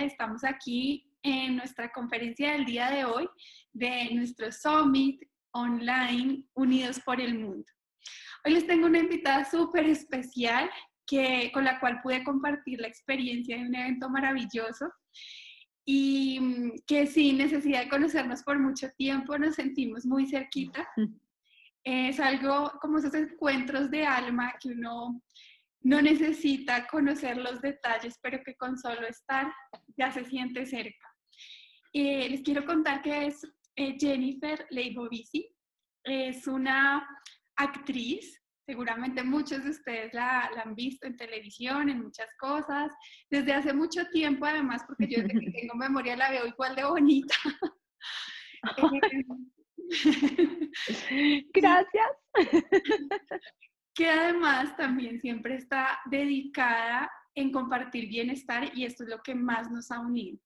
Estamos aquí en nuestra conferencia del día de hoy de nuestro Summit Online Unidos por el Mundo. Hoy les tengo una invitada súper especial que, con la cual pude compartir la experiencia de un evento maravilloso y mm, que sin necesidad de conocernos por mucho tiempo nos sentimos muy cerquita. Es algo como esos encuentros de alma que uno no necesita conocer los detalles, pero que con solo estar ya se siente cerca. Eh, les quiero contar que es eh, Jennifer Leibovici. Es una actriz, seguramente muchos de ustedes la, la, han visto en televisión, en muchas cosas, desde hace mucho tiempo además, porque yo desde que tengo memoria la veo igual de bonita. Gracias que además también siempre está dedicada en compartir bienestar y esto es lo que más nos ha unido,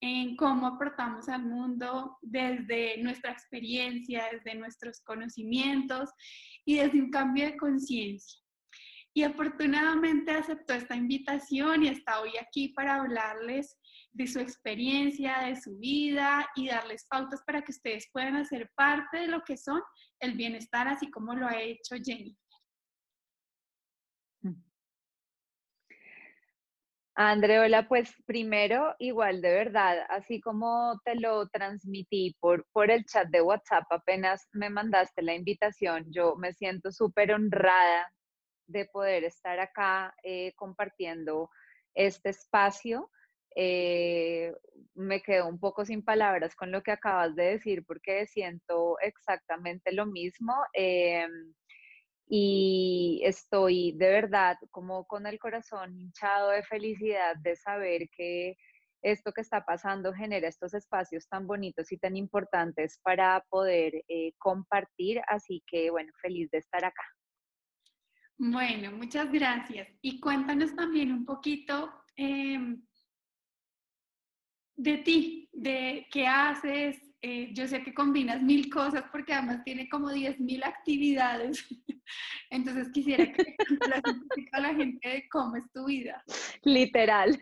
en cómo aportamos al mundo desde nuestra experiencia, desde nuestros conocimientos y desde un cambio de conciencia. Y afortunadamente aceptó esta invitación y está hoy aquí para hablarles de su experiencia, de su vida y darles pautas para que ustedes puedan hacer parte de lo que son el bienestar, así como lo ha hecho Jenny. Andreola, pues primero, igual de verdad, así como te lo transmití por, por el chat de WhatsApp, apenas me mandaste la invitación, yo me siento súper honrada de poder estar acá eh, compartiendo este espacio. Eh, me quedo un poco sin palabras con lo que acabas de decir porque siento exactamente lo mismo. Em, y estoy de verdad como con el corazón hinchado de felicidad de saber que esto que está pasando genera estos espacios tan bonitos y tan importantes para poder eh, compartir. Así que bueno, feliz de estar acá. Bueno, muchas gracias. Y cuéntanos también un poquito em, de ti, de qué haces. Eh, yo sé que combinas mil cosas porque además tiene como diez mil actividades. Entonces quisiera que a la gente de cómo es tu vida. Literal.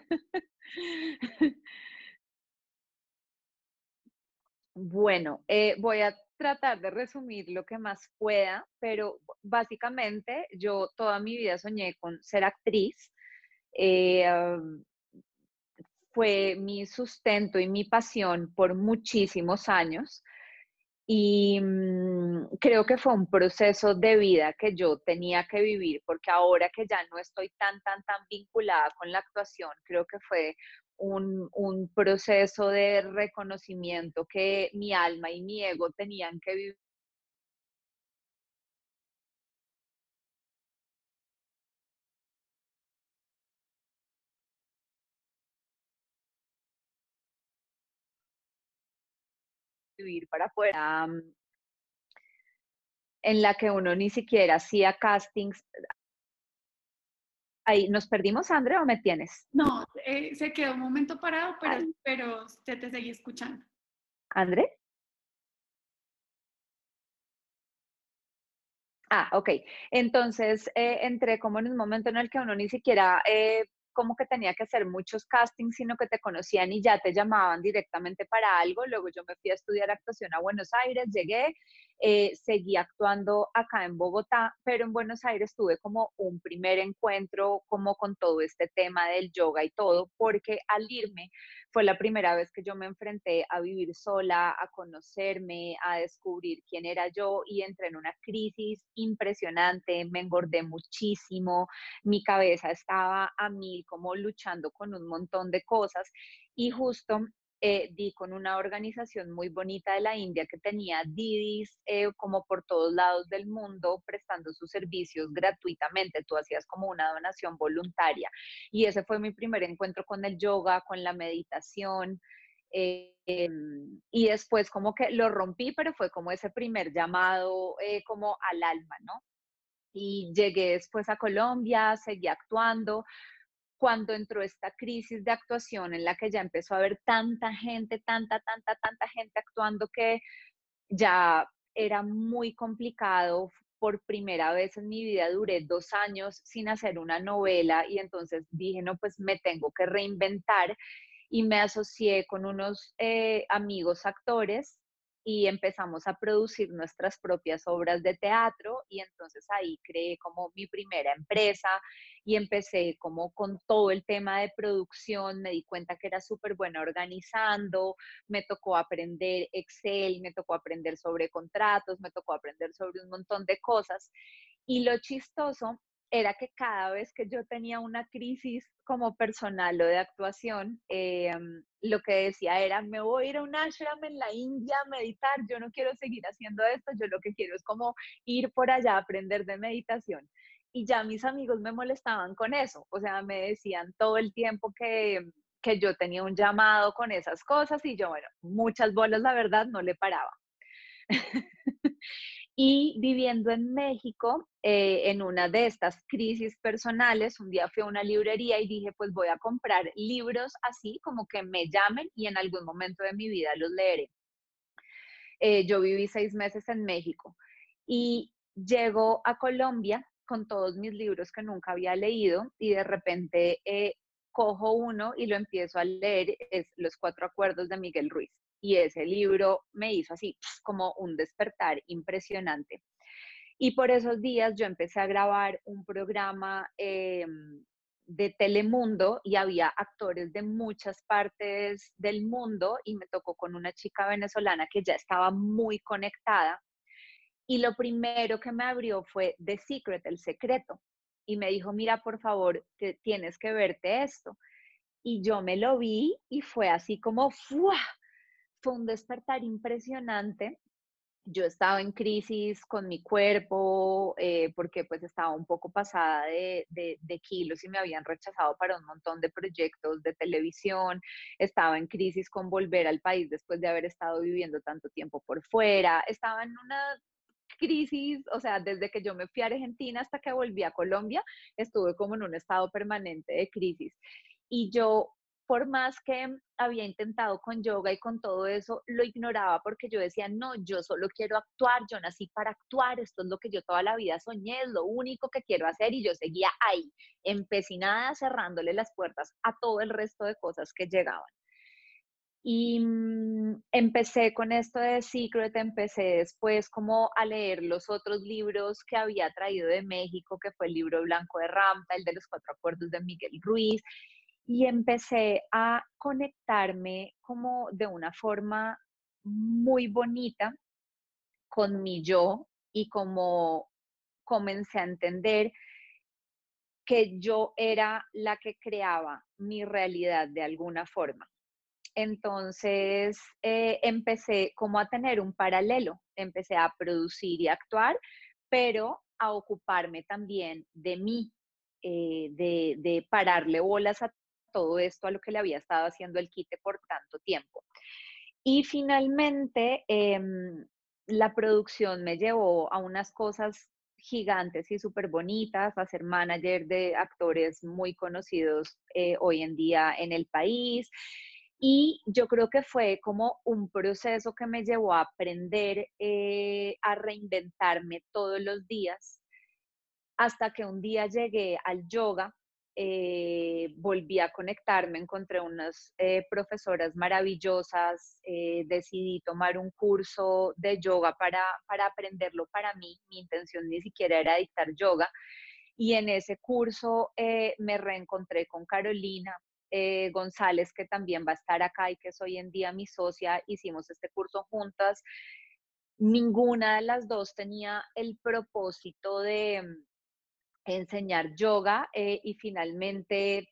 Bueno, eh, voy a tratar de resumir lo que más pueda, pero básicamente yo toda mi vida soñé con ser actriz. Eh, fue mi sustento y mi pasión por muchísimos años. Y mm, creo que fue un proceso de vida que yo tenía que vivir, porque ahora que ya no estoy tan, tan, tan vinculada con la actuación, creo que fue un, un proceso de reconocimiento que mi alma y mi ego tenían que vivir vivir para poder en la que uno ni siquiera hacía castings. Ahí, ¿nos perdimos, André, o me tienes? No, eh, se quedó un momento parado, pero, pero te, te seguí escuchando. ¿André? Ah, ok. Entonces, eh, entré como en un momento en el que uno ni siquiera eh, como que tenía que hacer muchos castings, sino que te conocían y ya te llamaban directamente para algo. Luego yo me fui a estudiar actuación a Buenos Aires, llegué, eh, seguí actuando acá en Bogotá, pero en Buenos Aires tuve como un primer encuentro como con todo este tema del yoga y todo, porque al irme fue la primera vez que yo me enfrenté a vivir sola, a conocerme, a descubrir quién era yo y entré en una crisis impresionante, me engordé muchísimo, mi cabeza estaba a mí como luchando con un montón de cosas y justo eh, di con una organización muy bonita de la India que tenía Didis eh, como por todos lados del mundo prestando sus servicios gratuitamente. Tú hacías como una donación voluntaria. Y ese fue mi primer encuentro con el yoga, con la meditación. Eh, em, y después como que lo rompí, pero fue como ese primer llamado como al alma, ¿no? Y llegué después a Colombia, seguí actuando, cuando entró esta crisis de actuación en la que ya empezó a haber tanta gente, tanta, tanta, tanta gente actuando que ya era muy complicado por primera vez en mi vida duré dos años sin hacer una novela y entonces dije, no, pues me tengo que reinventar y me asocié con unos eh, amigos actores y empezamos a producir nuestras propias obras de teatro y entonces ahí creé como mi primera empresa y empecé como con todo el tema de producción, me di cuenta que era súper buena organizando, me tocó aprender Excel, me tocó aprender sobre contratos, me tocó aprender sobre un montón de cosas y lo chistoso era que cada vez que yo tenía una crisis como personal o de actuación, em, lo que decía era, me voy a ir a un ashram en la India a meditar, yo no quiero seguir haciendo esto, yo lo que quiero es como ir por allá a aprender de meditación. Y ya mis amigos me molestaban con eso, o sea, me decían todo el tiempo que, que yo tenía un llamado con esas cosas y yo, bueno, muchas bolas, la verdad, no le paraba. Y viviendo en México, eh, en una de estas crisis personales, un día fui a una librería y dije, pues voy a comprar libros así como que me llamen y en algún momento de mi vida los leeré. Eh, yo viví seis meses en México y llego a Colombia con todos mis libros que nunca había leído y de repente eh, cojo uno y lo empiezo a leer, es Los Cuatro Acuerdos de Miguel Ruiz y ese libro me hizo así como un despertar impresionante. Y por esos días yo empecé a grabar un programa em, de Telemundo y había actores de muchas partes del mundo y me tocó con una chica venezolana que ya estaba muy conectada. Y lo primero que me abrió fue The Secret, el secreto. Y me dijo, mira, por favor, tienes que verte esto. Y yo me lo vi y fue así como, ¡fua! Fue un despertar impresionante. Yo estaba en crisis con mi cuerpo eh, porque pues estaba un poco pasada de, de, kilos y me habían rechazado para un montón de proyectos de televisión. Estaba en crisis con volver al país después de haber estado viviendo tanto tiempo por fuera. Estaba en una crisis, o sea, desde que yo me fui a Argentina hasta que volví a Colombia, estuve como en un estado permanente de crisis. Y yo por más que había intentado con yoga y con todo eso, lo ignoraba porque yo decía, no, yo solo quiero actuar, yo nací para actuar, esto es lo que yo toda la vida soñé, es lo único que quiero hacer y yo seguía ahí, empecinada, cerrándole las puertas a todo el resto de cosas que llegaban. Y mm, empecé con esto de Secret, empecé después como a leer los otros libros que había traído de México, que fue el libro Blanco de Ramta, el de los cuatro acuerdos de Miguel Ruiz, y empecé a conectarme como de una forma muy bonita con mi yo y como comencé a entender que yo era la que creaba mi realidad de alguna forma. Entonces eh, empecé como a tener un paralelo, empecé a producir y actuar, pero a ocuparme también de mí, eh, de, pararle bolas a todo esto a lo que le había estado haciendo el quite por tanto tiempo. Y finalmente, em, la producción me llevó a unas cosas gigantes y súper bonitas, a ser manager de actores muy conocidos eh, hoy en día en el país. Y yo creo que fue como un proceso que me llevó a aprender eh, a reinventarme todos los días, hasta que un día llegué al yoga eh, volví a conectarme, encontré unas eh, profesoras maravillosas, eh, decidí tomar un curso de yoga para, para aprenderlo para mí, mi intención ni siquiera era dictar yoga, y en ese curso me reencontré con Carolina, González, que también va a estar acá y que es hoy en día mi socia, hicimos este curso juntas. Ninguna de las dos tenía el propósito de, enseñar yoga eh, y finalmente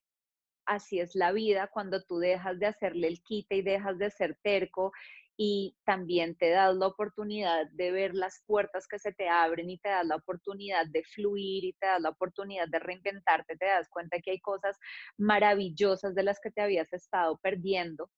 así es la vida cuando tú dejas de hacerle el quite y dejas de ser terco y también te das la oportunidad de ver las puertas que se te abren y te das la oportunidad de fluir y te das la oportunidad de reinventarte, te das cuenta que hay cosas maravillosas de las que te habías estado perdiendo.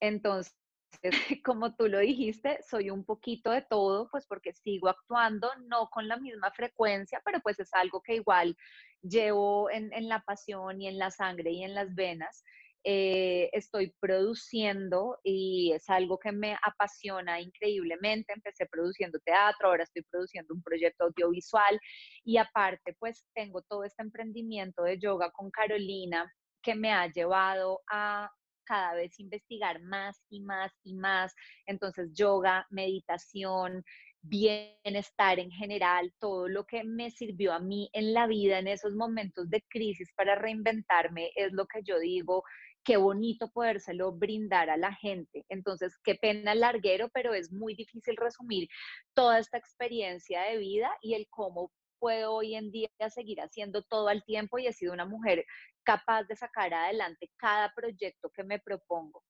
Entonces, como tú lo dijiste, soy un poquito de todo, pues porque sigo actuando, no con la misma frecuencia, pero pues es algo que igual llevo en, la pasión y en la sangre y en las venas. eh, estoy produciendo y es algo que me apasiona increíblemente. Empecé produciendo teatro, ahora estoy produciendo un proyecto audiovisual y aparte pues tengo todo este emprendimiento de yoga con Carolina que me ha llevado a cada vez investigar más y más y más. Entonces, yoga, meditación, bienestar en general, todo lo que me sirvió a mí en la vida en esos momentos de crisis para reinventarme, es lo que yo digo, qué bonito podérselo brindar a la gente. Entonces, qué pena larguero, pero es muy difícil resumir toda esta experiencia de vida y el cómo puedo hoy en día seguir haciendo todo al tiempo y he sido una mujer capaz de sacar adelante cada proyecto que me propongo.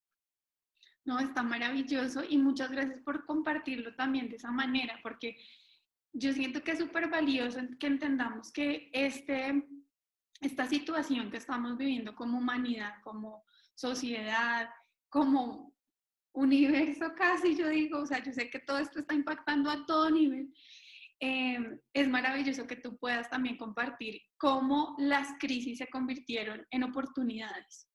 No, está maravilloso y muchas gracias por compartirlo también de esa manera, porque yo siento que es súper valioso que entendamos que este, esta situación que estamos viviendo como humanidad, como sociedad, como universo casi, yo digo, o sea, yo sé que todo esto está impactando a todo nivel. Eh, es maravilloso que tú puedas también compartir cómo las crisis se convirtieron en oportunidades.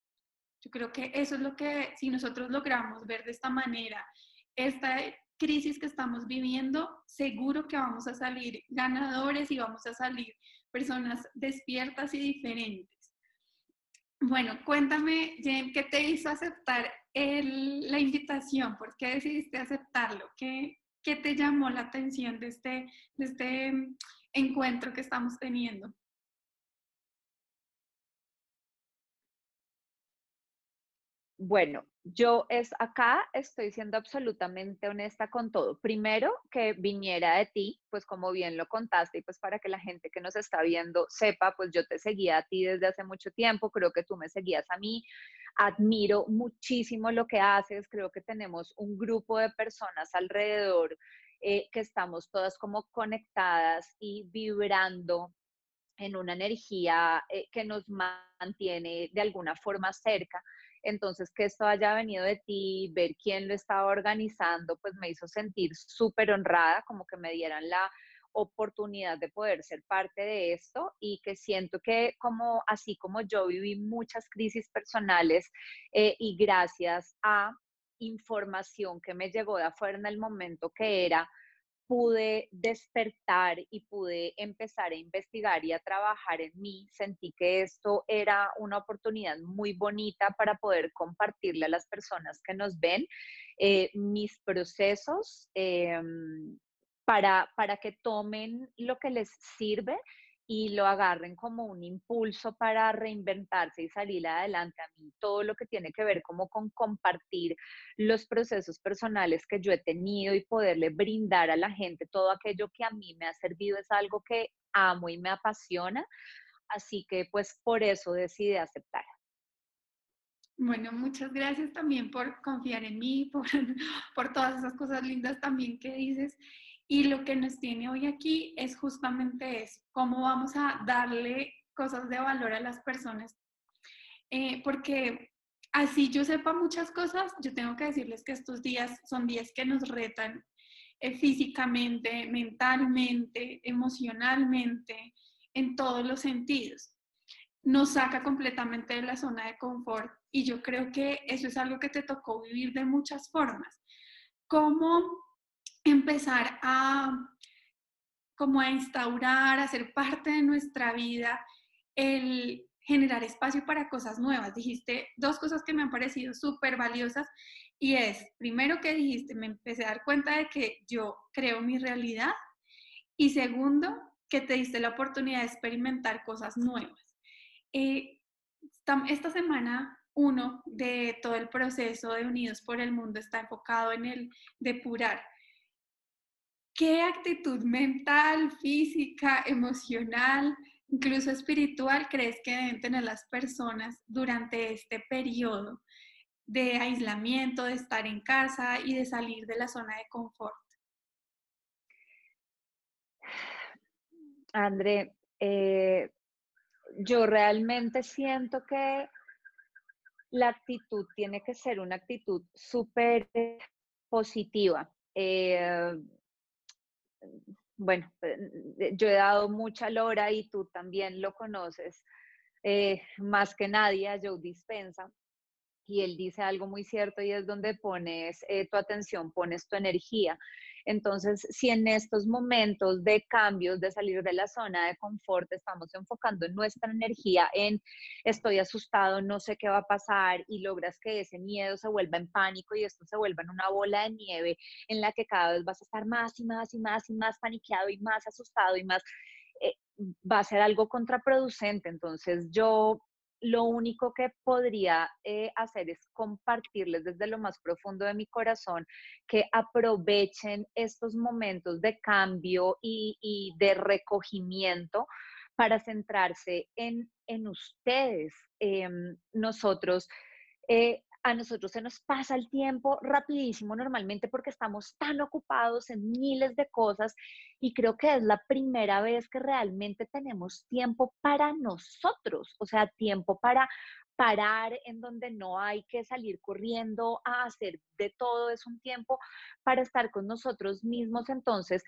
Yo creo que eso es lo que, si nosotros logramos ver de esta manera, esta crisis que estamos viviendo, seguro que vamos a salir ganadores y vamos a salir personas despiertas y diferentes. Bueno, cuéntame, Jen, ¿qué te hizo aceptar la invitación? ¿Por qué decidiste aceptarlo? ¿Qué, ¿Qué te llamó la atención de este, de este encuentro que estamos teniendo? Bueno, yo es acá estoy siendo absolutamente honesta con todo. Primero, que viniera de ti, pues como bien lo contaste y pues para que la gente que nos está viendo sepa, pues yo te seguía a ti desde hace mucho tiempo, creo que tú me seguías a mí. Admiro muchísimo lo que haces, creo que tenemos un grupo de personas alrededor eh, que estamos todas como conectadas y vibrando en una energía eh, que nos mantiene de alguna forma cerca. Entonces, que esto haya venido de ti, ver quién lo estaba organizando, pues me hizo sentir súper honrada, como que me dieran la oportunidad de poder ser parte de esto y que siento que como así como yo viví muchas crisis personales eh, y gracias a información que me llegó de afuera en el momento que era pude despertar y pude empezar a investigar y a trabajar en mí, sentí que esto era una oportunidad muy bonita para poder compartirle a las personas que nos ven eh, mis procesos em, para, para que tomen lo que les sirve y lo agarren como un impulso para reinventarse y salir adelante. A mí todo lo que tiene que ver como con compartir los procesos personales que yo he tenido y poderle brindar a la gente todo aquello que a mí me ha servido es algo que amo y me apasiona. Así que pues por eso decidí aceptar. Bueno, muchas gracias también por confiar en mí, por, por todas esas cosas lindas también que dices. Y lo que nos tiene hoy aquí es justamente eso, cómo vamos a darle cosas de valor a las personas. Eh, porque así yo sepa muchas cosas, yo tengo que decirles que estos días son días que nos retan eh, físicamente, mentalmente, emocionalmente, en todos los sentidos. Nos saca completamente de la zona de confort y yo creo que eso es algo que te tocó vivir de muchas formas. ¿Cómo empezar a como a instaurar, a ser parte de nuestra vida, el generar espacio para cosas nuevas. Dijiste dos cosas que me han parecido súper valiosas y es, primero que dijiste, me empecé a dar cuenta de que yo creo mi realidad y segundo, que te diste la oportunidad de experimentar cosas nuevas. Eh, esta semana uno de todo el proceso de Unidos por el Mundo está enfocado en el depurar ¿Qué actitud mental, física, emocional, incluso espiritual crees que deben tener las personas durante este periodo de aislamiento, de estar en casa y de salir de la zona de confort? André, eh, yo realmente siento que la actitud tiene que ser una actitud súper positiva. Eh, bueno, eh, yo he dado mucha lora y tú también lo conoces eh, más que nadie Joe Dispensa. y él dice algo muy cierto y es donde pones eh, tu atención, pones tu energía. Entonces, si en estos momentos de cambios, de salir de la zona de confort, estamos enfocando nuestra energía en estoy asustado, no sé qué va a pasar y logras que ese miedo se vuelva en pánico y esto se vuelva en una bola de nieve en la que cada vez vas a estar más y más y más y más paniqueado y más asustado y más, eh, va a ser algo contraproducente. Entonces, yo lo único que podría eh, hacer es compartirles desde lo más profundo de mi corazón que aprovechen estos momentos de cambio y, de recogimiento para centrarse en, ustedes. Em, nosotros eh, a nosotros se nos pasa el tiempo rapidísimo normalmente porque estamos tan ocupados en miles de cosas y creo que es la primera vez que realmente tenemos tiempo para nosotros, o sea, tiempo para parar en donde no hay que salir corriendo a hacer de todo, es un tiempo para estar con nosotros mismos. Entonces,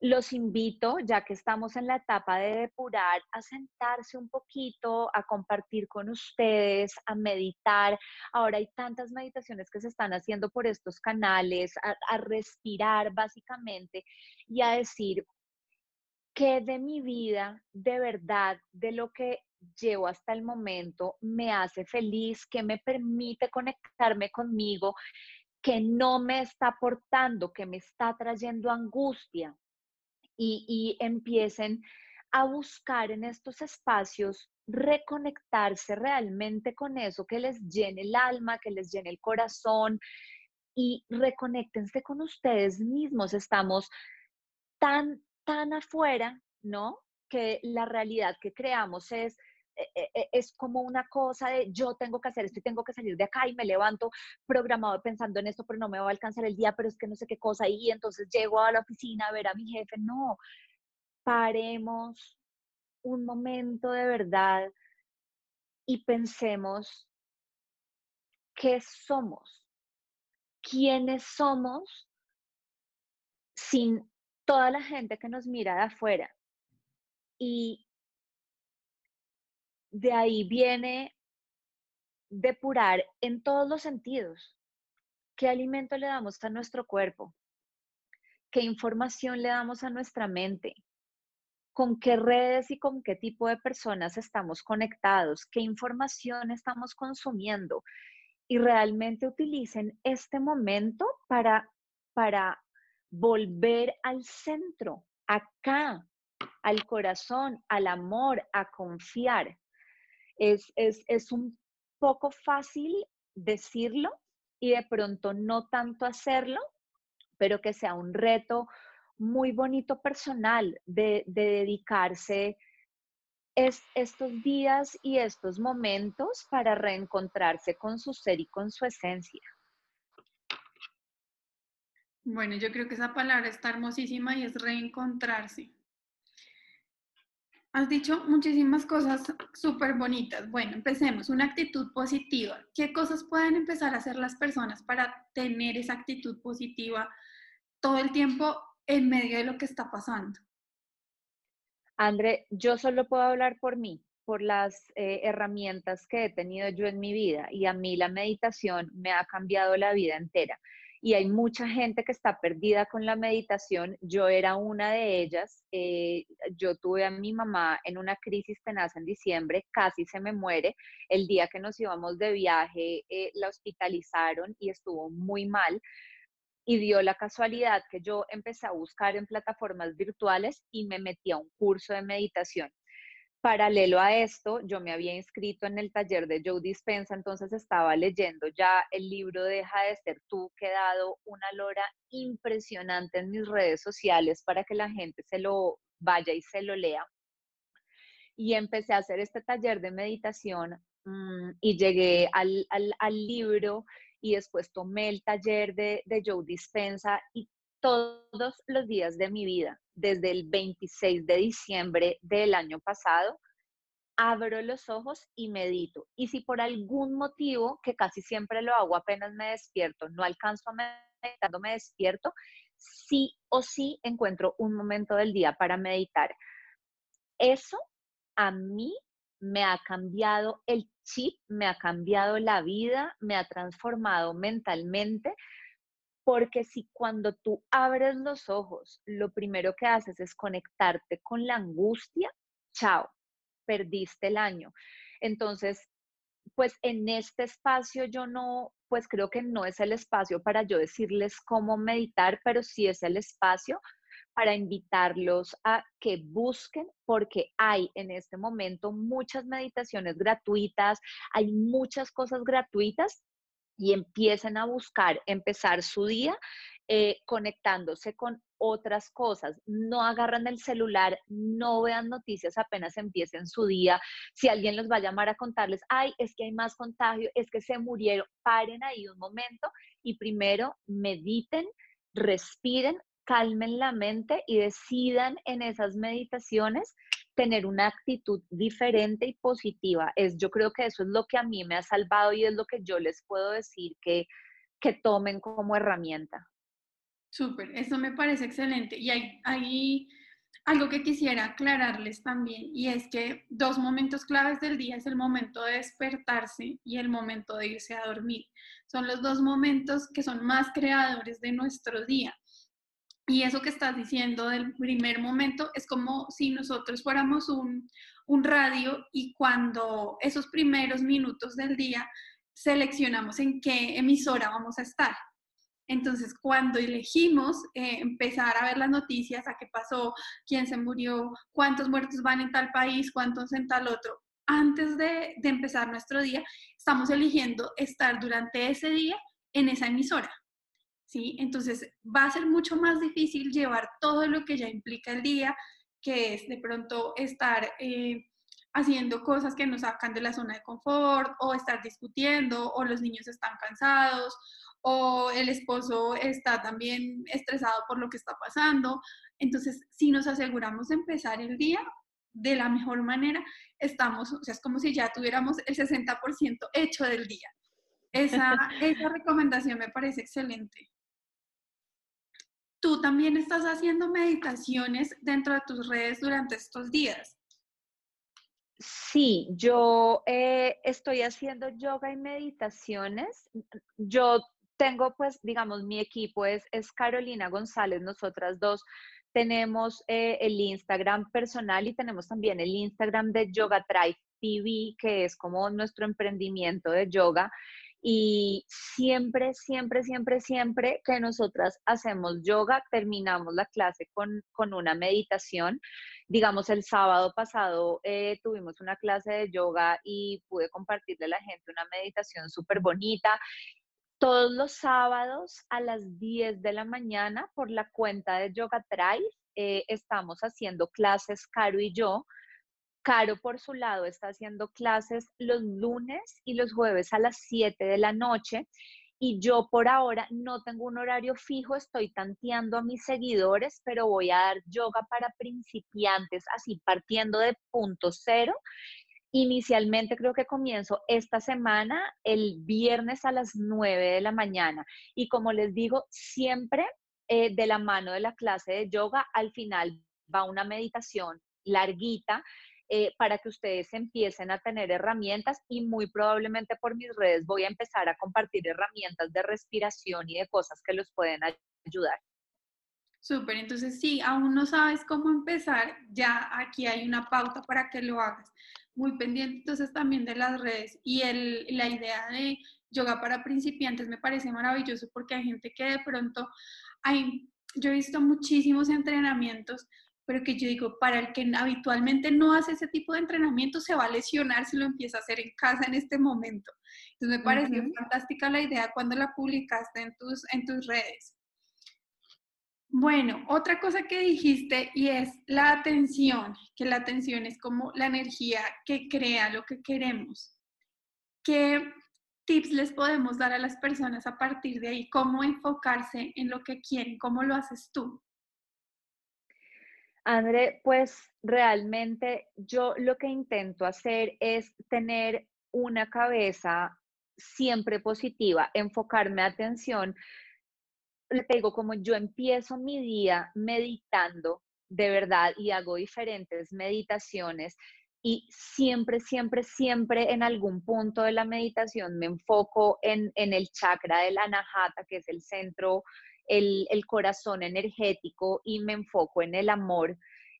los invito, ya que estamos en la etapa de depurar, a sentarse un poquito, a compartir con ustedes, a meditar. Ahora hay tantas meditaciones que se están haciendo por estos canales, a, respirar básicamente y a decir qué de mi vida, de verdad, de lo que llevo hasta el momento, me hace feliz, que me permite conectarme conmigo, que no me está aportando, que me está trayendo angustia y, empiecen a buscar en estos espacios reconectarse realmente con eso que les llene el alma, que les llene el corazón y reconéctense con ustedes mismos. Estamos tan, tan afuera, ¿no? Que la realidad que creamos es es como una cosa de yo tengo que hacer esto y tengo que salir de acá y me levanto programado pensando en esto, pero no me va a alcanzar el día, pero es que no sé qué cosa y entonces llego a la oficina a ver a mi jefe. No, paremos un momento de verdad y pensemos qué somos, quiénes somos sin toda la gente que nos mira de afuera. Y de ahí viene depurar en todos los sentidos. ¿Qué alimento le damos a nuestro cuerpo? ¿Qué información le damos a nuestra mente? ¿Con qué redes y con qué tipo de personas estamos conectados? ¿Qué información estamos consumiendo? Y realmente utilicen este momento para, para volver al centro, acá, al corazón, al amor, a confiar es, es, un poco fácil decirlo y de pronto no tanto hacerlo, pero que sea un reto muy bonito personal de, dedicarse estos días y estos momentos para reencontrarse con su ser y con su esencia. Bueno, yo creo que esa palabra está hermosísima y es reencontrarse. Has dicho muchísimas cosas súper bonitas. Bueno, empecemos. Una actitud positiva. ¿Qué cosas pueden empezar a hacer las personas para tener esa actitud positiva todo el tiempo en medio de lo que está pasando? André, yo solo puedo hablar por mí, por las eh, herramientas que he tenido yo en mi vida y a mí la meditación me ha cambiado la vida entera y hay mucha gente que está perdida con la meditación. Yo era una de ellas. Eh, yo tuve a mi mamá en una crisis tenaz en diciembre, casi se me muere. El día que nos íbamos de viaje, eh, la hospitalizaron y estuvo muy mal. Y dio la casualidad que yo empecé a buscar en plataformas virtuales y me metí a un curso de meditación. Paralelo a esto, yo me había inscrito en el taller de Joe Dispensa, entonces estaba leyendo ya el libro Deja de ser tú, que he dado una lora impresionante en mis redes sociales para que la gente se lo vaya y se lo lea. Y empecé a hacer este taller de meditación mm, y llegué al, libro y después tomé el taller de, de Joe Dispensa y todos los días de mi vida, desde el 26 de diciembre del año pasado, abro los ojos y medito. Y si por algún motivo, que casi siempre lo hago apenas me despierto, no alcanzo a meditar, me despierto, sí o sí encuentro un momento del día para meditar. Eso a mí me ha cambiado el chip, me ha cambiado la vida, me ha transformado mentalmente, porque si cuando tú abres los ojos, lo primero que haces es conectarte con la angustia, chao, perdiste el año. Entonces, pues en este espacio yo no, pues creo que no es el espacio para yo decirles cómo meditar, pero sí es el espacio para invitarlos a que busquen, porque hay en este momento muchas meditaciones gratuitas, hay muchas cosas gratuitas y empiecen a buscar empezar su día eh, conectándose con otras cosas. No agarran el celular, no vean noticias apenas empiecen su día. Si alguien los va a llamar a contarles, ay, es que hay más contagio, es que se murieron, paren ahí un momento y primero mediten, respiren, calmen la mente y decidan en esas meditaciones tener una actitud diferente y positiva. Es, yo creo que eso es lo que a mí me ha salvado y es lo que yo les puedo decir que, que tomen como herramienta. Súper, eso me parece excelente. Y hay, hay algo que quisiera aclararles también, y es que dos momentos claves del día es el momento de despertarse y el momento de irse a dormir. Son los dos momentos que son más creadores de nuestro día. Y eso que estás diciendo del primer momento es como si nosotros fuéramos un, un radio y cuando esos primeros minutos del día seleccionamos en qué emisora vamos a estar. Entonces, cuando elegimos eh, empezar a ver las noticias, a qué pasó, quién se murió, cuántos muertos van en tal país, cuántos en tal otro, antes de, de empezar nuestro día, estamos eligiendo estar durante ese día en esa emisora. ¿Sí? Entonces va a ser mucho más difícil llevar todo lo que ya implica el día, que es de pronto estar eh, haciendo cosas que nos sacan de la zona de confort, o estar discutiendo, o los niños están cansados, o el esposo está también estresado por lo que está pasando. Entonces, si nos aseguramos de empezar el día de la mejor manera, estamos, o sea, es como si ya tuviéramos el 60% hecho del día. Esa, esa recomendación me parece excelente tú también estás haciendo meditaciones dentro de tus redes durante estos días. Sí, yo eh, estoy haciendo yoga y meditaciones. Yo tengo, pues, digamos, mi equipo es, es Carolina González, nosotras dos tenemos eh, el Instagram personal y tenemos también el Instagram de Yoga Tribe TV, que es como nuestro emprendimiento de yoga. Y siempre, siempre, siempre, siempre que nosotras hacemos yoga, terminamos la clase con, una meditación. Digamos, el sábado pasado eh, tuvimos una clase de yoga y pude compartirle a la gente una meditación súper bonita. Todos los sábados a las 10 de la mañana por la cuenta de Yoga Tribe eh, estamos haciendo clases, Caro y yo, Caro, por su lado, está haciendo clases los lunes y los jueves a las 7 de la noche. Y yo por ahora no tengo un horario fijo, estoy tanteando a mis seguidores, pero voy a dar yoga para principiantes, así partiendo de punto cero. Inicialmente creo que comienzo esta semana, el viernes a las 9 de la mañana. Y como les digo, siempre eh, de la mano de la clase de yoga, al final va una meditación larguita eh, para que ustedes empiecen a tener herramientas y muy probablemente por mis redes voy a empezar a compartir herramientas de respiración y de cosas que los pueden ayudar. Súper, entonces si aún no sabes cómo empezar, ya aquí hay una pauta para que lo hagas. Muy pendiente entonces también de las redes y el, la idea de yoga para principiantes me parece maravilloso porque hay gente que de pronto hay, yo he visto muchísimos entrenamientos pero que yo digo, para el que habitualmente no hace ese tipo de entrenamiento, se va a lesionar si lo empieza a hacer en casa en este momento. Entonces me pareció fantástica la idea cuando la publicaste en tus, en tus redes. Bueno, otra cosa que dijiste y es la atención, que la atención es como la energía que crea lo que queremos. ¿Qué tips les podemos dar a las personas a partir de ahí? ¿Cómo enfocarse en lo que quieren? ¿Cómo lo haces tú? André, pues realmente yo lo que intento hacer es tener una cabeza siempre positiva, enfocarme atención. Le digo, como yo empiezo mi día meditando de verdad y hago diferentes meditaciones y siempre, siempre, siempre en algún punto de la meditación me enfoco en, el chakra de la anahata, que es el centro, el, corazón energético, y me enfoco en el amor.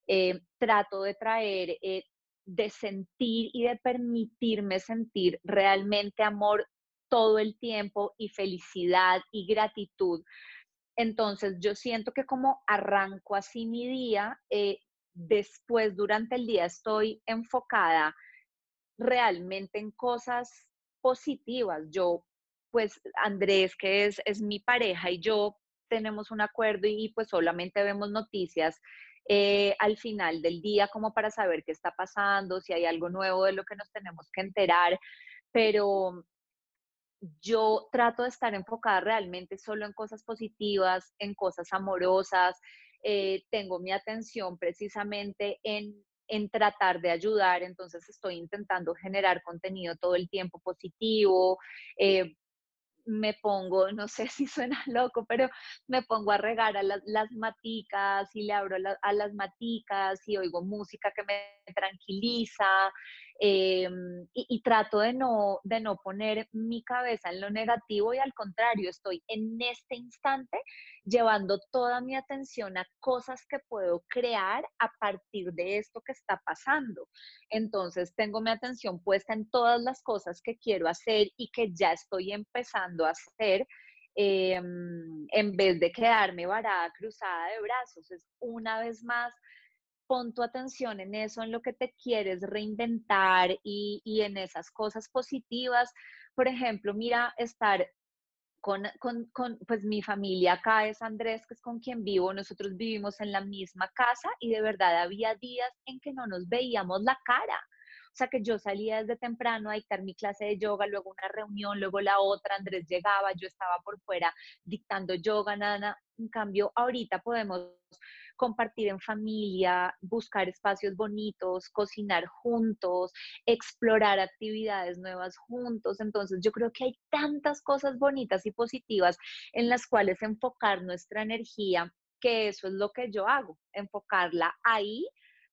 Eh, trato de traer, eh, de sentir y de permitirme sentir realmente amor todo el tiempo y felicidad y gratitud. Entonces yo siento que como arranco así mi día, eh, después durante el día estoy enfocada realmente en cosas positivas. Yo, pues Andrés, que es, es mi pareja y yo tenemos un acuerdo y, pues solamente vemos noticias eh, al final del día como para saber qué está pasando, si hay algo nuevo de lo que nos tenemos que enterar, pero yo trato de estar enfocada realmente solo en cosas positivas, en cosas amorosas, eh, tengo mi atención precisamente en, tratar de ayudar, entonces estoy intentando generar contenido todo el tiempo positivo. Eh, me pongo, no sé si suena loco, pero me pongo a regar a las, maticas y le abro a las maticas y oigo música que me tranquiliza. Em, y, trato de no, de no poner mi cabeza en lo negativo y al contrario, estoy en este instante llevando toda mi atención a cosas que puedo crear a partir de esto que está pasando. Entonces tengo mi atención puesta en todas las cosas que quiero hacer y que ya estoy empezando a hacer. Em, en vez de quedarme varada, cruzada de brazos, es una vez más pon tu atención en eso, en lo que te quieres reinventar y, en esas cosas positivas. Por ejemplo, mira, estar con, pues mi familia acá es Andrés, que es con quien vivo, nosotros vivimos en la misma casa y de verdad había días en que no nos veíamos la cara. O sea que yo salía desde temprano a dictar mi clase de yoga, luego una reunión, luego la otra, Andrés llegaba, yo estaba por fuera dictando yoga, nada. En cambio, ahorita podemos compartir en familia, buscar espacios bonitos, cocinar juntos, explorar actividades nuevas juntos. Entonces yo creo que hay tantas cosas bonitas y positivas en las cuales enfocar nuestra energía, que eso es lo que yo hago, enfocarla ahí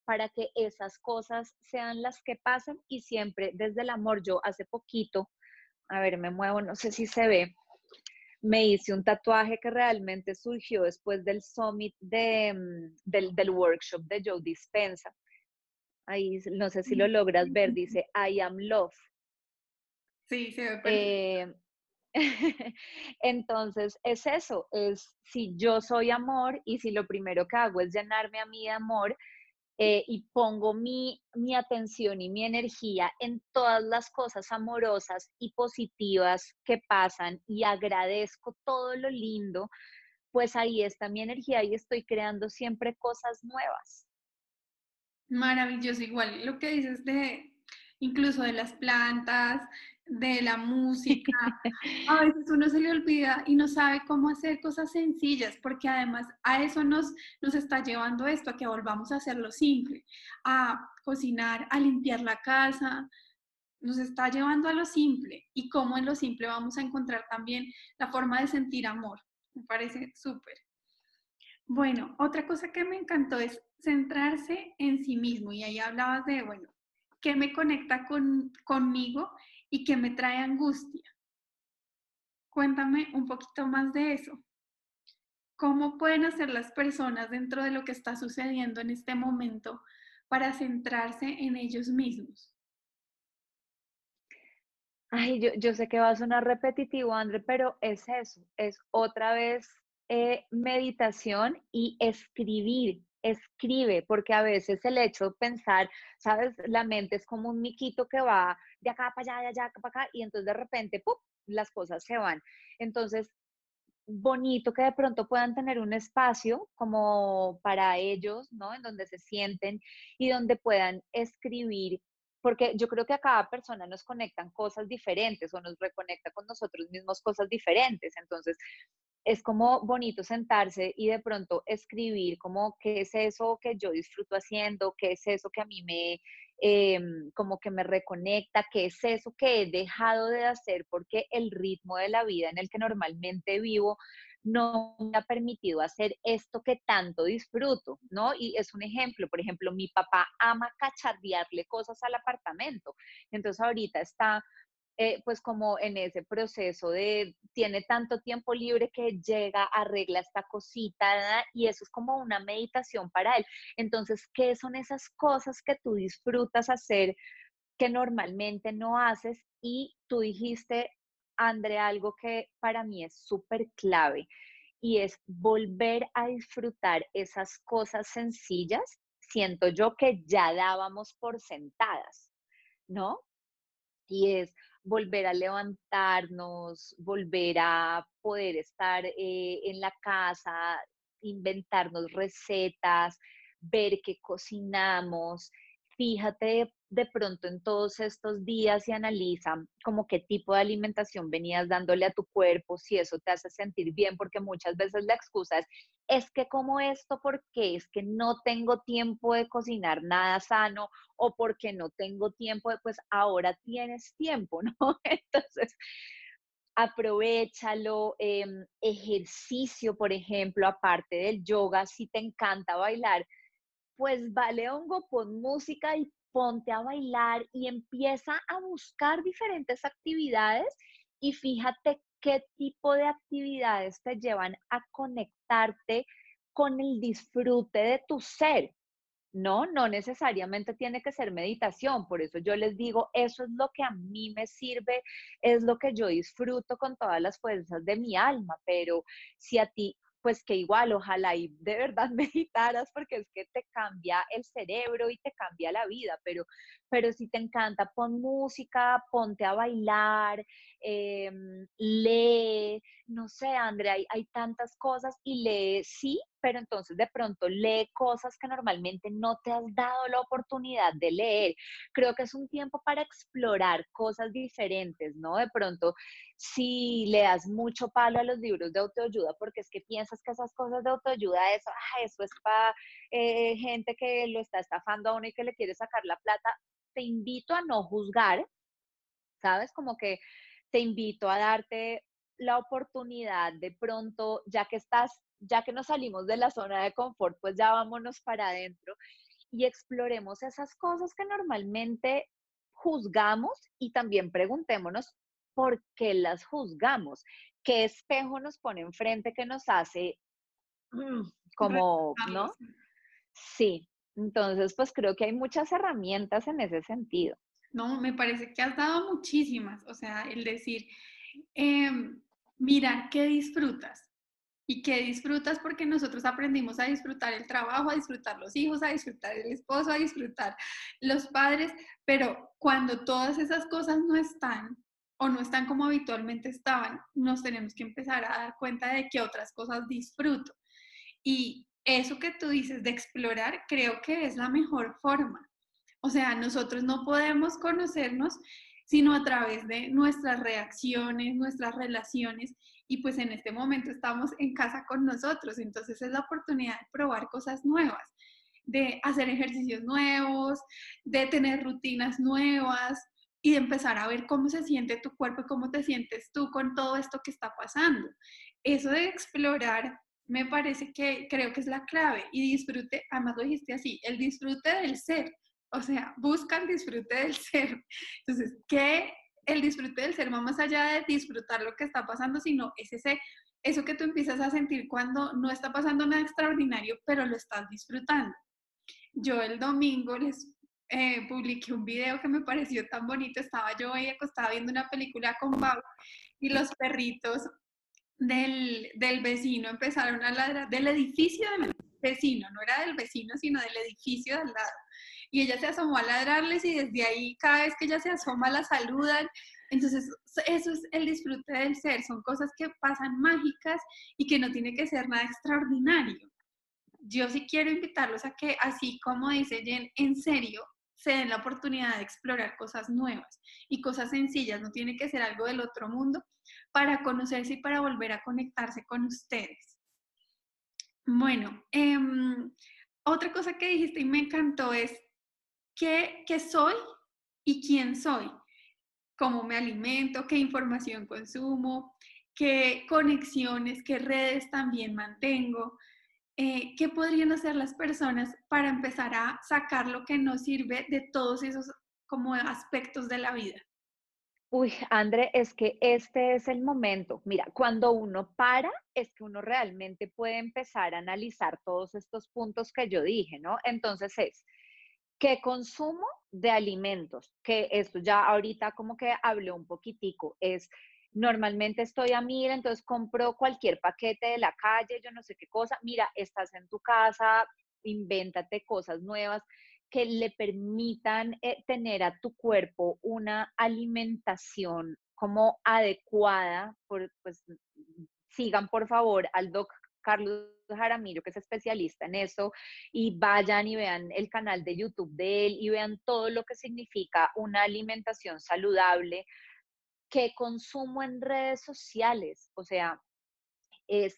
para que esas cosas sean las que pasen y siempre desde el amor. Yo hace poquito, a ver, me muevo, no sé si se ve, me hice un tatuaje que realmente surgió después del summit de, mm, del, workshop de Joe Dispensa. Ahí no sé si lo logras ver, dice I am love. Sí, ve eh, entonces, es eso, es si yo soy amor y si lo primero que hago es llenarme a mí de amor, eh, y pongo mi, mi atención y mi energía en todas las cosas amorosas y positivas que pasan y agradezco todo lo lindo, pues ahí está mi energía y estoy creando siempre cosas nuevas. Maravilloso, igual lo que dices de incluso de las plantas, de la música. A veces uno se le olvida y no sabe cómo hacer cosas sencillas, porque además a eso nos, nos está llevando esto, a que volvamos a hacerlo simple, a cocinar, a limpiar la casa, nos está llevando a lo simple y cómo en lo simple vamos a encontrar también la forma de sentir amor. Me parece súper. Bueno, otra cosa que me encantó es centrarse en sí mismo y ahí hablabas de, bueno, ¿qué me conecta con, conmigo y que me trae angustia. Cuéntame un poquito más de eso. ¿Cómo pueden hacer las personas dentro de lo que está sucediendo en este momento para centrarse en ellos mismos? Ay, yo, sé que va a sonar repetitivo, André, pero es eso, es otra vez eh, meditación y escribir, escribe, porque a veces el hecho de pensar, sabes, la mente es como un miquito que va de acá para allá, de allá para acá, y entonces de repente, ¡pum!, las cosas se van. Entonces, bonito que de pronto puedan tener un espacio como para ellos, ¿no? En donde se sienten y donde puedan escribir, porque yo creo que a cada persona nos conectan cosas diferentes o nos reconecta con nosotros mismos cosas diferentes. Entonces, es como bonito sentarse y de pronto escribir como qué es eso que yo disfruto haciendo, qué es eso que a mí me, em, como que me reconecta, qué es eso que he dejado de hacer porque el ritmo de la vida en el que normalmente vivo no me ha permitido hacer esto que tanto disfruto, ¿no? Y es un ejemplo, por ejemplo, mi papá ama cachardearle cosas al apartamento, entonces ahorita está eh, pues como en ese proceso de tiene tanto tiempo libre que llega, arregla esta cosita y eso es como una meditación para él. Entonces, ¿qué son esas cosas que tú disfrutas hacer que normalmente no haces? Y tú dijiste, André, algo que para mí es súper clave y es volver a disfrutar esas cosas sencillas. Siento yo que ya dábamos por sentadas, ¿no? Y es volver a levantarnos, volver a poder estar eh, en la casa, inventarnos recetas, ver qué cocinamos. Fíjate de pronto en todos estos días y analiza como qué tipo de alimentación venías dándole a tu cuerpo, si eso te hace sentir bien, porque muchas veces la excusa es, es que como esto porque es que no tengo tiempo de cocinar nada sano o porque no tengo tiempo, pues ahora tienes tiempo, ¿no? Entonces, aprovechalo, em, ejercicio, por ejemplo, aparte del yoga, si te encanta bailar, pues vale hongo, pon música y ponte a bailar y empieza a buscar diferentes actividades y fíjate qué tipo de actividades te llevan a conectarte con el disfrute de tu ser. No, no necesariamente tiene que ser meditación, por eso yo les digo, eso es lo que a mí me sirve, es lo que yo disfruto con todas las fuerzas de mi alma, pero si a ti pues que igual, ojalá y de verdad meditaras porque es que te cambia el cerebro y te cambia la vida, pero, pero si te encanta, pon música, ponte a bailar, em, lee, no sé, Andrea, hay, hay tantas cosas y lee, sí, pero entonces de pronto lee cosas que normalmente no te has dado la oportunidad de leer. Creo que es un tiempo para explorar cosas diferentes, ¿no? De pronto, si le das mucho palo a los libros de autoayuda, porque es que piensas que esas cosas de autoayuda, eso, ah, eso es para eh, gente que lo está estafando a uno y que le quiere sacar la plata, te invito a no juzgar, ¿sabes? Como que te invito a darte la oportunidad de pronto, ya que estás ya que nos salimos de la zona de confort, pues ya vámonos para adentro y exploremos esas cosas que normalmente juzgamos y también preguntémonos por qué las juzgamos, qué espejo nos pone enfrente que nos hace mm, como, ¿no? Sí, entonces pues creo que hay muchas herramientas en ese sentido. No, me parece que has dado muchísimas, o sea, el decir, em, mira, ¿qué disfrutas? y que disfrutas porque nosotros aprendimos a disfrutar el trabajo, a disfrutar los hijos, a disfrutar el esposo, a disfrutar los padres, pero cuando todas esas cosas no están o no están como habitualmente estaban, nos tenemos que empezar a dar cuenta de que otras cosas disfruto. Y eso que tú dices de explorar, creo que es la mejor forma. O sea, nosotros no podemos conocernos sino a través de nuestras reacciones, nuestras relaciones y pues en este momento estamos en casa con nosotros, entonces es la oportunidad de probar cosas nuevas, de hacer ejercicios nuevos, de tener rutinas nuevas y de empezar a ver cómo se siente tu cuerpo y cómo te sientes tú con todo esto que está pasando. Eso de explorar me parece que creo que es la clave y disfrute, además lo dijiste así, el disfrute del ser. O sea, buscan disfrute del ser. Entonces, ¿qué el disfrute del ser va más allá de disfrutar lo que está pasando, sino es ese, eso que tú empiezas a sentir cuando no está pasando nada extraordinario, pero lo estás disfrutando. Yo el domingo les eh, publiqué un video que me pareció tan bonito, estaba yo ahí acostada viendo una película con Bau y los perritos del, del vecino empezaron a ladrar, del edificio del vecino, no era del vecino, sino del edificio del lado y ella se asomó a ladrarles y desde ahí cada vez que ella se asoma la saludan. Entonces, eso es el disfrute del ser, son cosas que pasan mágicas y que no tiene que ser nada extraordinario. Yo sí quiero invitarlos a que, así como dice Jen, en serio, se den la oportunidad de explorar cosas nuevas y cosas sencillas, no tiene que ser algo del otro mundo, para conocerse y para volver a conectarse con ustedes. Bueno, em, otra cosa que dijiste y me encantó es qué, qué soy y quién soy, cómo me alimento, qué información consumo, qué conexiones, qué redes también mantengo, eh, qué podrían hacer las personas para empezar a sacar lo que nos sirve de todos esos como aspectos de la vida. Uy, André, es que este es el momento. Mira, cuando uno para, es que uno realmente puede empezar a analizar todos estos puntos que yo dije, ¿no? Entonces es, ¿qué consumo de alimentos? Que esto ya ahorita como que hablé un poquitico, es normalmente estoy a mil, entonces compro cualquier paquete de la calle, yo no sé qué cosa, mira, estás en tu casa, invéntate cosas nuevas que le permitan eh, tener a tu cuerpo una alimentación como adecuada, pues sigan por favor al doc Carlos Jaramillo, que es especialista en eso, y vayan y vean el canal de YouTube de él y vean todo lo que significa una alimentación saludable, que consumo en redes sociales, o sea, es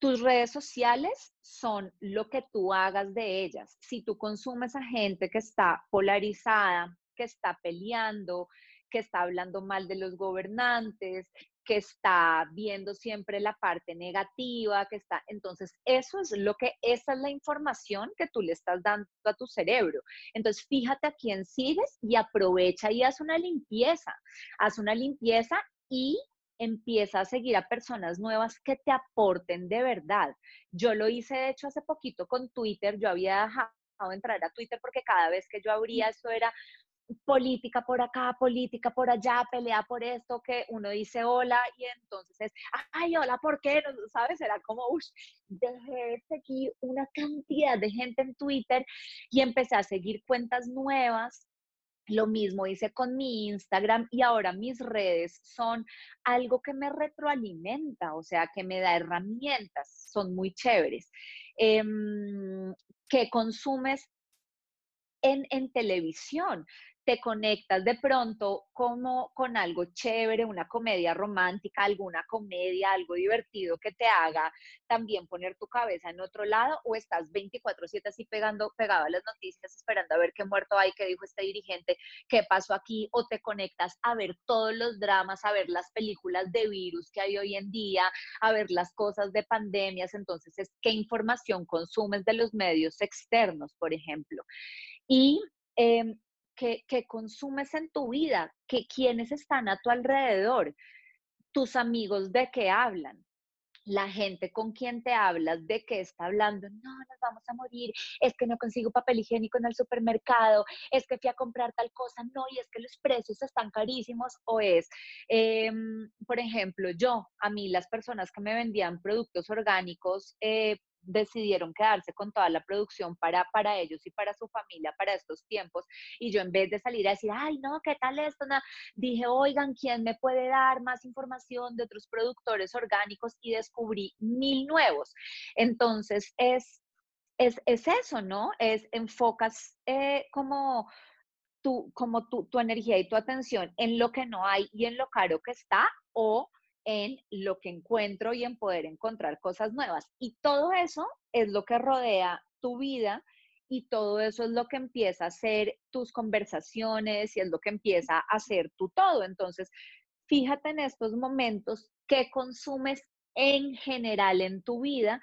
tus redes sociales son lo que tú hagas de ellas. Si tú consumes a gente que está polarizada, que está peleando, que está hablando mal de los gobernantes, que está viendo siempre la parte negativa, que está, entonces eso es lo que, esa es la información que tú le estás dando a tu cerebro. Entonces fíjate a quién sigues y aprovecha y haz una limpieza, haz una limpieza y empieza a seguir a personas nuevas que te aporten de verdad. Yo lo hice, de hecho, hace poquito con Twitter, yo había dejado entrar a Twitter porque cada vez que yo abría eso era política por acá, política por allá, pelea por esto, que uno dice hola y entonces es, ay, hola, ¿por qué? No, ¿Sabes? Era como, uff, dejé seguir una cantidad de gente en Twitter y empecé a seguir cuentas nuevas lo mismo hice con mi Instagram y ahora mis redes son algo que me retroalimenta, o sea, que me da herramientas, son muy chéveres. Eh, que consumes en, en televisión te conectas de pronto como con algo chévere, una comedia romántica, alguna comedia, algo divertido que te haga también poner tu cabeza en otro lado o estás 24/7 así pegando, pegado a las noticias esperando a ver qué muerto hay, qué dijo este dirigente, qué pasó aquí o te conectas a ver todos los dramas, a ver las películas de virus que hay hoy en día, a ver las cosas de pandemias, entonces es qué información consumes de los medios externos, por ejemplo. Y eh, que, consumes en tu vida, que quienes están a tu alrededor, tus amigos de qué hablan, la gente con quien te hablas, de qué está hablando, no, nos vamos a morir, es que no consigo papel higiénico en el supermercado, es que fui a comprar tal cosa, no, y es que los precios están carísimos, o es, em, por ejemplo, yo, a mí las personas que me vendían productos orgánicos, eh, decidieron quedarse con toda la producción para, para ellos y para su familia para estos tiempos. Y yo en vez de salir a decir, ay, no, ¿qué tal esto? dije, oigan, ¿quién me puede dar más información de otros productores orgánicos? Y descubrí mil nuevos. Entonces, es, es, es eso, ¿no? Es enfocas eh, como... Tu, como tu, tu energía y tu atención en lo que no hay y en lo caro que está o en lo que encuentro y en poder encontrar cosas nuevas. Y todo eso es lo que rodea tu vida y todo eso es lo que empieza a ser tus conversaciones y es lo que empieza a ser tu todo. Entonces, fíjate en estos momentos qué consumes en general en tu vida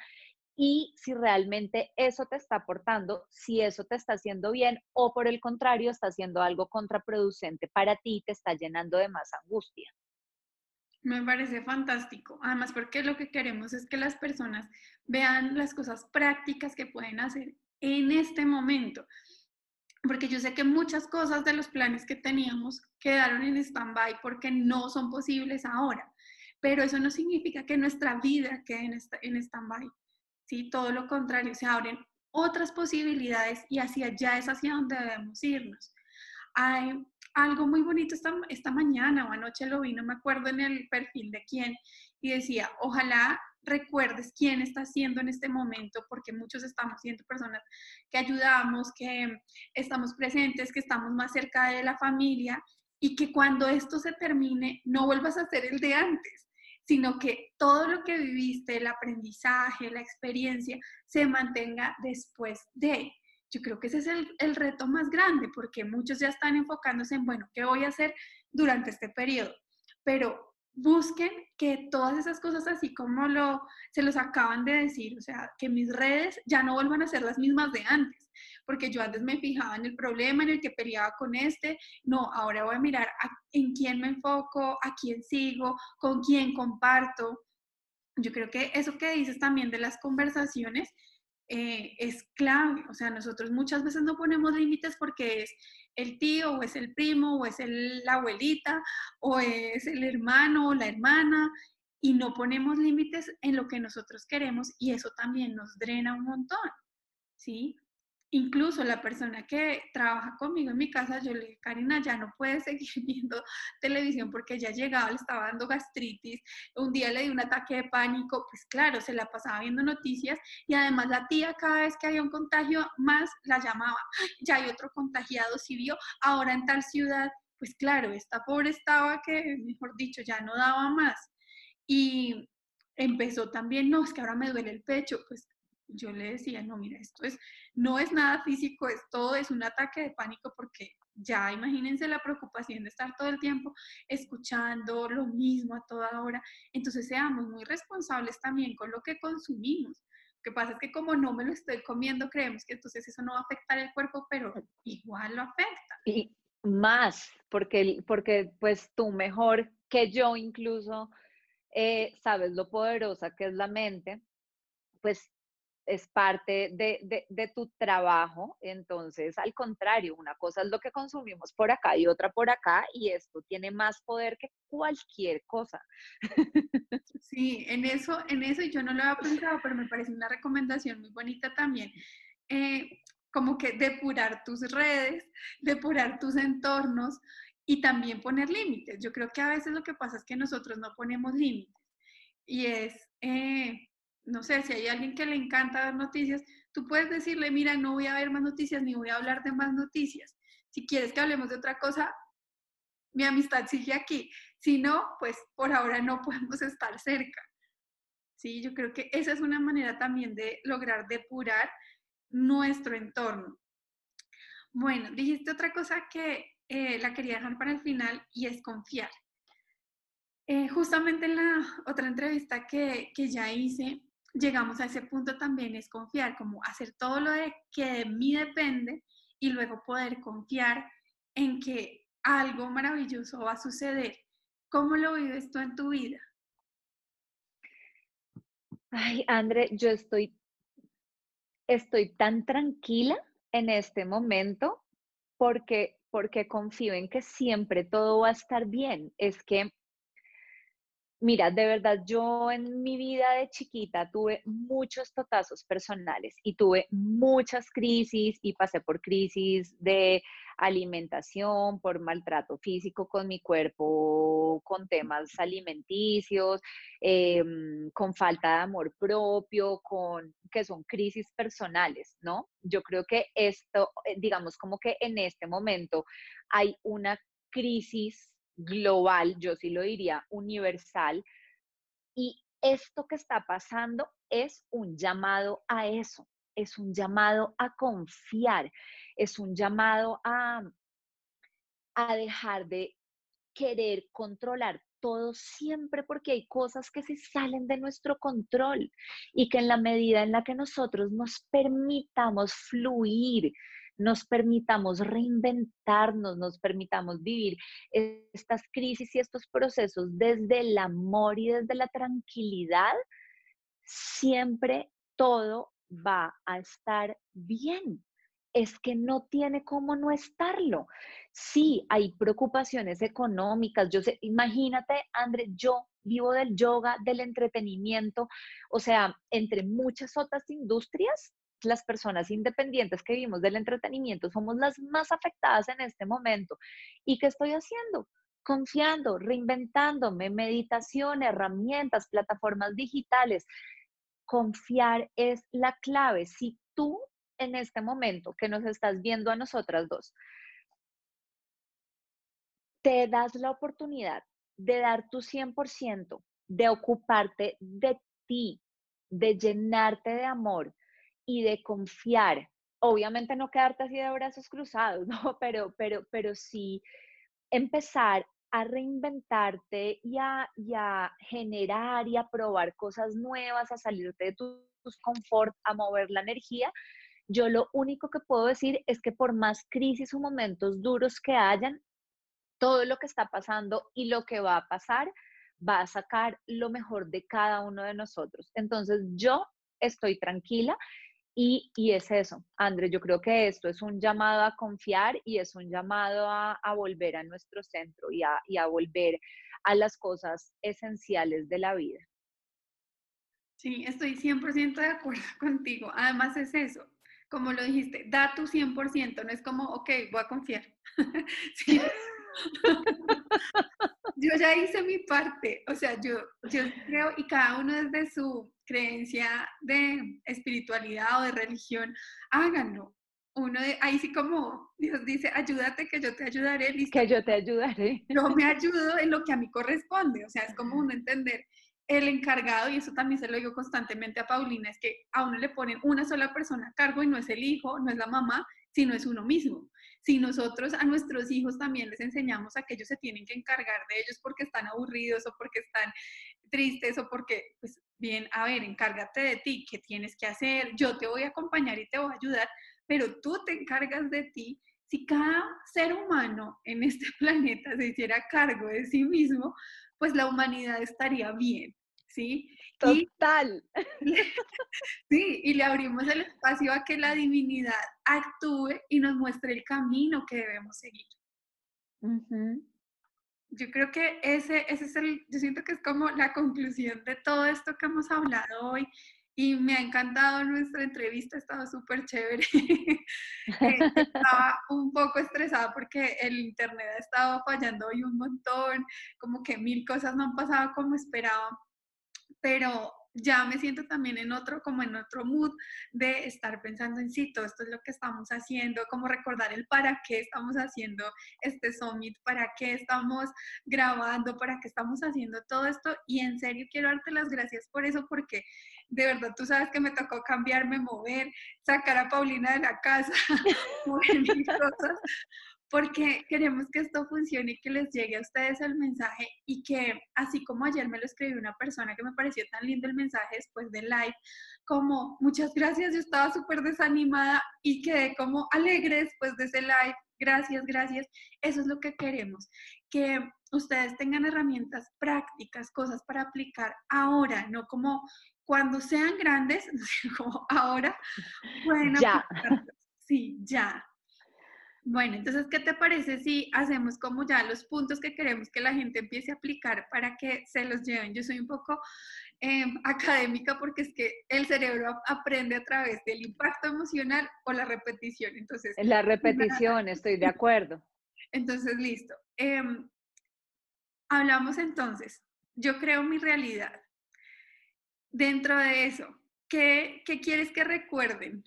y si realmente eso te está aportando, si eso te está haciendo bien o por el contrario está haciendo algo contraproducente para ti y te está llenando de más angustia. Me parece fantástico. Además, porque lo que queremos es que las personas vean las cosas prácticas que pueden hacer en este momento. Porque yo sé que muchas cosas de los planes que teníamos quedaron en stand-by porque no son posibles ahora. Pero eso no significa que nuestra vida quede en stand-by. ¿sí? Todo lo contrario, se abren otras posibilidades y hacia allá es hacia donde debemos irnos. Hay algo muy bonito esta, esta mañana o anoche lo vi, no me acuerdo en el perfil de quién, y decía, ojalá recuerdes quién está haciendo en este momento, porque muchos estamos siendo personas que ayudamos, que estamos presentes, que estamos más cerca de la familia, y que cuando esto se termine no vuelvas a ser el de antes, sino que todo lo que viviste, el aprendizaje, la experiencia, se mantenga después de Yo creo que ese es el, el reto más grande porque muchos ya están enfocándose en, bueno, ¿qué voy a hacer durante este periodo? Pero busquen que todas esas cosas, así como lo, se los acaban de decir, o sea, que mis redes ya no vuelvan a ser las mismas de antes, porque yo antes me fijaba en el problema, en el que peleaba con este, no, ahora voy a mirar en quién me enfoco, a quién sigo, con quién comparto. Yo creo que eso que dices también de las conversaciones eh, es clave, o sea, nosotros muchas veces no ponemos límites porque es el tío o es el primo o es la abuelita o es el hermano o la hermana y no ponemos límites en lo que nosotros queremos y eso también nos drena un montón, ¿sí? Incluso la persona que trabaja conmigo en mi casa, yo le dije, Karina, ya no puede seguir viendo televisión porque ya llegaba, le estaba dando gastritis, un día le di un ataque de pánico, pues claro, se la pasaba viendo noticias y además la tía cada vez que había un contagio más la llamaba, ya hay otro contagiado, si vio, ahora en tal ciudad, pues claro, esta pobre estaba que, mejor dicho, ya no daba más. Y empezó también, no, es que ahora me duele el pecho, pues yo le decía, no, mira, esto es, no es nada físico, es todo, es un ataque de pánico porque ya imagínense la preocupación de estar todo el tiempo escuchando lo mismo a toda hora. Entonces seamos muy responsables también con lo que consumimos. Lo que pasa es que como no me lo estoy comiendo, creemos que entonces eso no va a afectar el cuerpo, pero igual lo afecta. Y más, porque, porque pues tú mejor que yo incluso eh, sabes lo poderosa que es la mente, pues es parte de, tu trabajo. Entonces, al contrario, una cosa es lo que consumimos por acá y otra por acá, y esto tiene más poder que cualquier cosa. Sí, en eso, en eso yo no lo había pensado, pero me parece una recomendación muy bonita también. Eh, como que depurar tus redes, depurar tus entornos y también poner límites. Yo creo que a veces lo que pasa es que nosotros no ponemos límites y es, eh, no sé, si hay alguien que le encanta ver noticias, tú puedes decirle, mira, no voy a ver más noticias ni voy a hablar de más noticias. Si quieres que hablemos de otra cosa, mi amistad sigue aquí. Si no, pues por ahora no podemos estar cerca. Sí, yo creo que esa es una manera también de lograr depurar nuestro entorno. Bueno, dijiste otra cosa que eh, la quería dejar para el final y es confiar. Eh, justamente en la otra entrevista que, que ya hice, llegamos a ese punto también es confiar, como hacer todo lo que de mí depende y luego poder confiar en que algo maravilloso va a suceder. ¿Cómo lo vives tú en tu vida? Ay, André, yo estoy, estoy tan tranquila en este momento porque, porque confío en que siempre todo va a estar bien. Es que Mira, de verdad, yo en mi vida de chiquita tuve muchos totazos personales y tuve muchas crisis y pasé por crisis de alimentación, por maltrato físico con mi cuerpo, con temas alimenticios, em, con falta de amor propio, con que son crisis personales, ¿no? Yo creo que esto, eh, digamos como que en este momento hay una crisis global, yo sí lo diría universal, y esto que está pasando es un llamado a eso, es un llamado a confiar, es un llamado a, a dejar de querer controlar todo siempre porque hay cosas que se salen de nuestro control y que en la medida en la que nosotros nos permitamos fluir, nos permitamos reinventarnos, nos permitamos vivir estas crisis y estos procesos desde el amor y desde la tranquilidad, siempre todo va a estar bien. Es que no tiene cómo no estarlo. Sí, hay preocupaciones económicas. Yo sé, imagínate, André, yo vivo del yoga, del entretenimiento, o sea, entre muchas otras industrias, las personas independientes que vivimos del entretenimiento somos las más afectadas en este momento. ¿Y qué estoy haciendo? Confiando, reinventándome, meditación, herramientas, plataformas digitales. Confiar es la clave. Si tú en este momento que nos estás viendo a nosotras dos, te das la oportunidad de dar tu 100%, de ocuparte de ti, de llenarte de amor, y de confiar obviamente no quedarte así de brazos cruzados, ¿no? Pero, pero, pero sí empezar a reinventarte y a, generar y a probar cosas nuevas, a salirte de tus confort, a mover la energía. Yo lo único que puedo decir es que por más crisis o momentos duros que hayan, todo lo que está pasando y lo que va a pasar va a sacar lo mejor de cada uno de nosotros. Entonces yo estoy tranquila y, es eso, André, yo creo que esto es un llamado a confiar y es un llamado a, volver a nuestro centro y a, y a volver a las cosas esenciales de la vida. Sí, estoy 100% de acuerdo contigo. Además es eso, como lo dijiste, da tu 100%, no es como, ok, voy a confiar. yo ya hice mi parte, o sea, yo, yo creo, y cada uno desde su creencia de espiritualidad o de religión, háganlo. Uno de, ahí sí como Dios dice, ayúdate que yo te ayudaré. Que yo te ayudaré. Yo me ayudo en lo que a mí corresponde, o sea, es como uno entender el encargado, y eso también se lo digo constantemente a Paulina, es que a uno le ponen una sola persona a cargo y no es el hijo, no es la mamá, sino es uno mismo. Si nosotros a nuestros hijos también les enseñamos a que ellos se tienen que encargar de ellos porque están aburridos o porque están tristes o porque, pues bien, a ver, encárgate de ti, ¿qué tienes que hacer? Yo te voy a acompañar y te voy a ayudar, pero tú te encargas de ti. Si cada ser humano en este planeta se hiciera cargo de sí mismo, pues la humanidad estaría bien, ¿sí? Total. sí, y le abrimos el espacio a que la divinidad actúe y nos muestre el camino que debemos seguir. Yo creo que ese, ese es el, yo siento que es como la conclusión de todo esto que hemos hablado hoy y me ha encantado nuestra entrevista, ha estado súper chévere. Eh, estaba un poco estresada porque el internet ha estado fallando hoy un montón, como que mil cosas no han pasado como esperaba, pero ya me siento también en otro, como en otro mood de estar pensando en sí, todo esto es lo que estamos haciendo, como recordar el para qué estamos haciendo este summit, para qué estamos grabando, para qué estamos haciendo todo esto. Y en serio quiero darte las gracias por eso, porque de verdad tú sabes que me tocó cambiarme, mover, sacar a Paulina de la casa, porque queremos que esto funcione y que les llegue a ustedes el mensaje y que así como ayer me lo escribió una persona que me pareció tan lindo el mensaje después del live, como muchas gracias, yo estaba súper desanimada y quedé como alegre después de ese live, gracias, gracias, eso es lo que queremos, que ustedes tengan herramientas prácticas, cosas para aplicar ahora, no como cuando sean grandes, como ahora, bueno, ya. sí, ya, bueno, entonces, ¿qué te parece si hacemos como ya los puntos que queremos que la gente empiece a aplicar para que se los lleven? Yo soy un poco em, académica porque es que el cerebro aprende a través del impacto emocional o la repetición. Entonces, la repetición, estoy de acuerdo. Entonces, listo. Em, hablamos entonces, yo creo mi realidad. Dentro de eso, ¿qué, qué quieres que recuerden?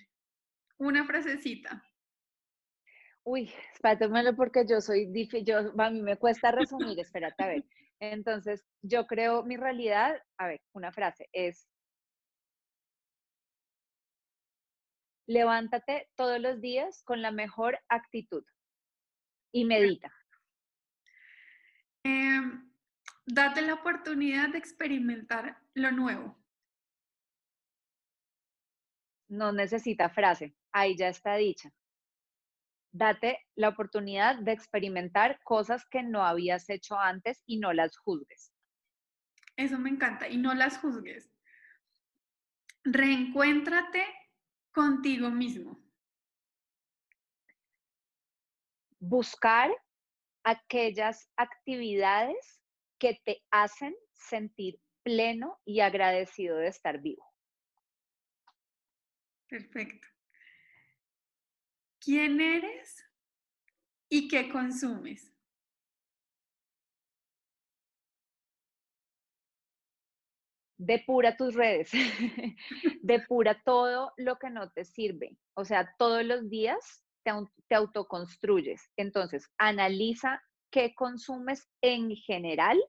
Una frasecita. Uy, espérate porque yo soy difícil, yo, a mí me cuesta resumir, espérate a ver. Entonces, yo creo mi realidad, a ver, una frase es, levántate todos los días con la mejor actitud y medita. Em, date la oportunidad de experimentar lo nuevo. No necesita frase, ahí ya está dicha date la oportunidad de experimentar cosas que no habías hecho antes y no las juzgues. Eso me encanta, y no las juzgues. Reencuéntrate contigo mismo. Buscar aquellas actividades que te hacen sentir pleno y agradecido de estar vivo. Perfecto quién eres y qué consumes. Depura tus redes, depura todo lo que no te sirve. O sea, todos los días te, te autoconstruyes. Entonces, analiza qué consumes en general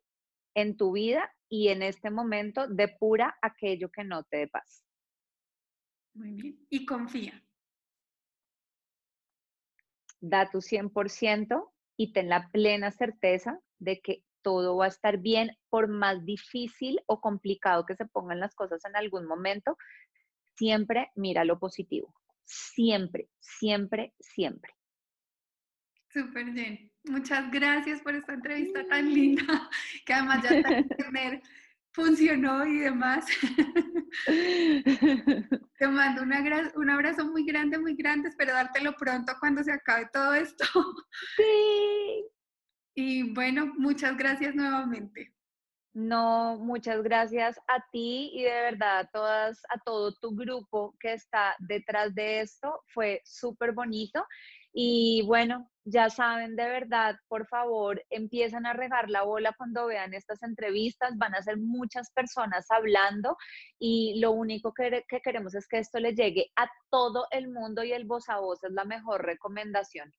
en tu vida y en este momento depura aquello que no te dé paz. Muy bien. Y confía. Da tu 100% y ten la plena certeza de que todo va a estar bien, por más difícil o complicado que se pongan las cosas en algún momento, siempre mira lo positivo. Siempre, siempre, siempre. Súper bien. Muchas gracias por esta entrevista tan linda, que además ya está internet funcionó y demás. Te mando un abrazo muy grande, muy grande. Espero dártelo pronto cuando se acabe todo esto. Sí. Y bueno, muchas gracias nuevamente. No, muchas gracias a ti y de verdad a todas, a todo tu grupo que está detrás de esto. Fue súper bonito. Y bueno, ya saben, de verdad, por favor, empiezan a regar la bola cuando vean estas entrevistas. Van a ser muchas personas hablando y lo único que, que queremos es que esto le llegue a todo el mundo y el voz a voz es la mejor recomendación.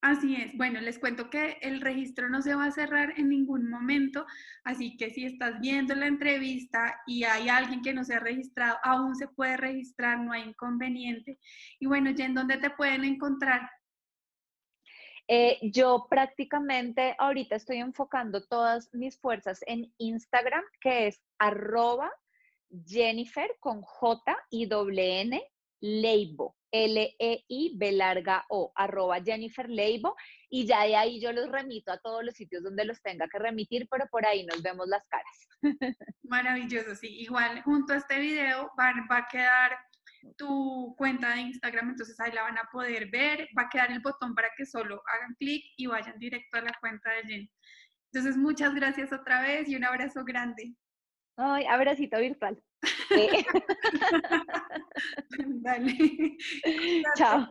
Así es. Bueno, les cuento que el registro no se va a cerrar en ningún momento, así que si estás viendo la entrevista y hay alguien que no se ha registrado, aún se puede registrar, no hay inconveniente. Y bueno, ¿y en dónde te pueden encontrar? Eh, yo prácticamente ahorita estoy enfocando todas mis fuerzas en Instagram, que es arroba Jennifer con J y N Leibo. L-E-I-B larga O, arroba Jennifer Leibo, y ya de ahí yo los remito a todos los sitios donde los tenga que remitir, pero por ahí nos vemos las caras. Maravilloso, sí. Igual junto a este video va, va a quedar tu cuenta de Instagram, entonces ahí la van a poder ver, va a quedar el botón para que solo hagan clic y vayan directo a la cuenta de Jenny. Entonces, muchas gracias otra vez y un abrazo grande. Ay, abracito virtual. Dale. Chao.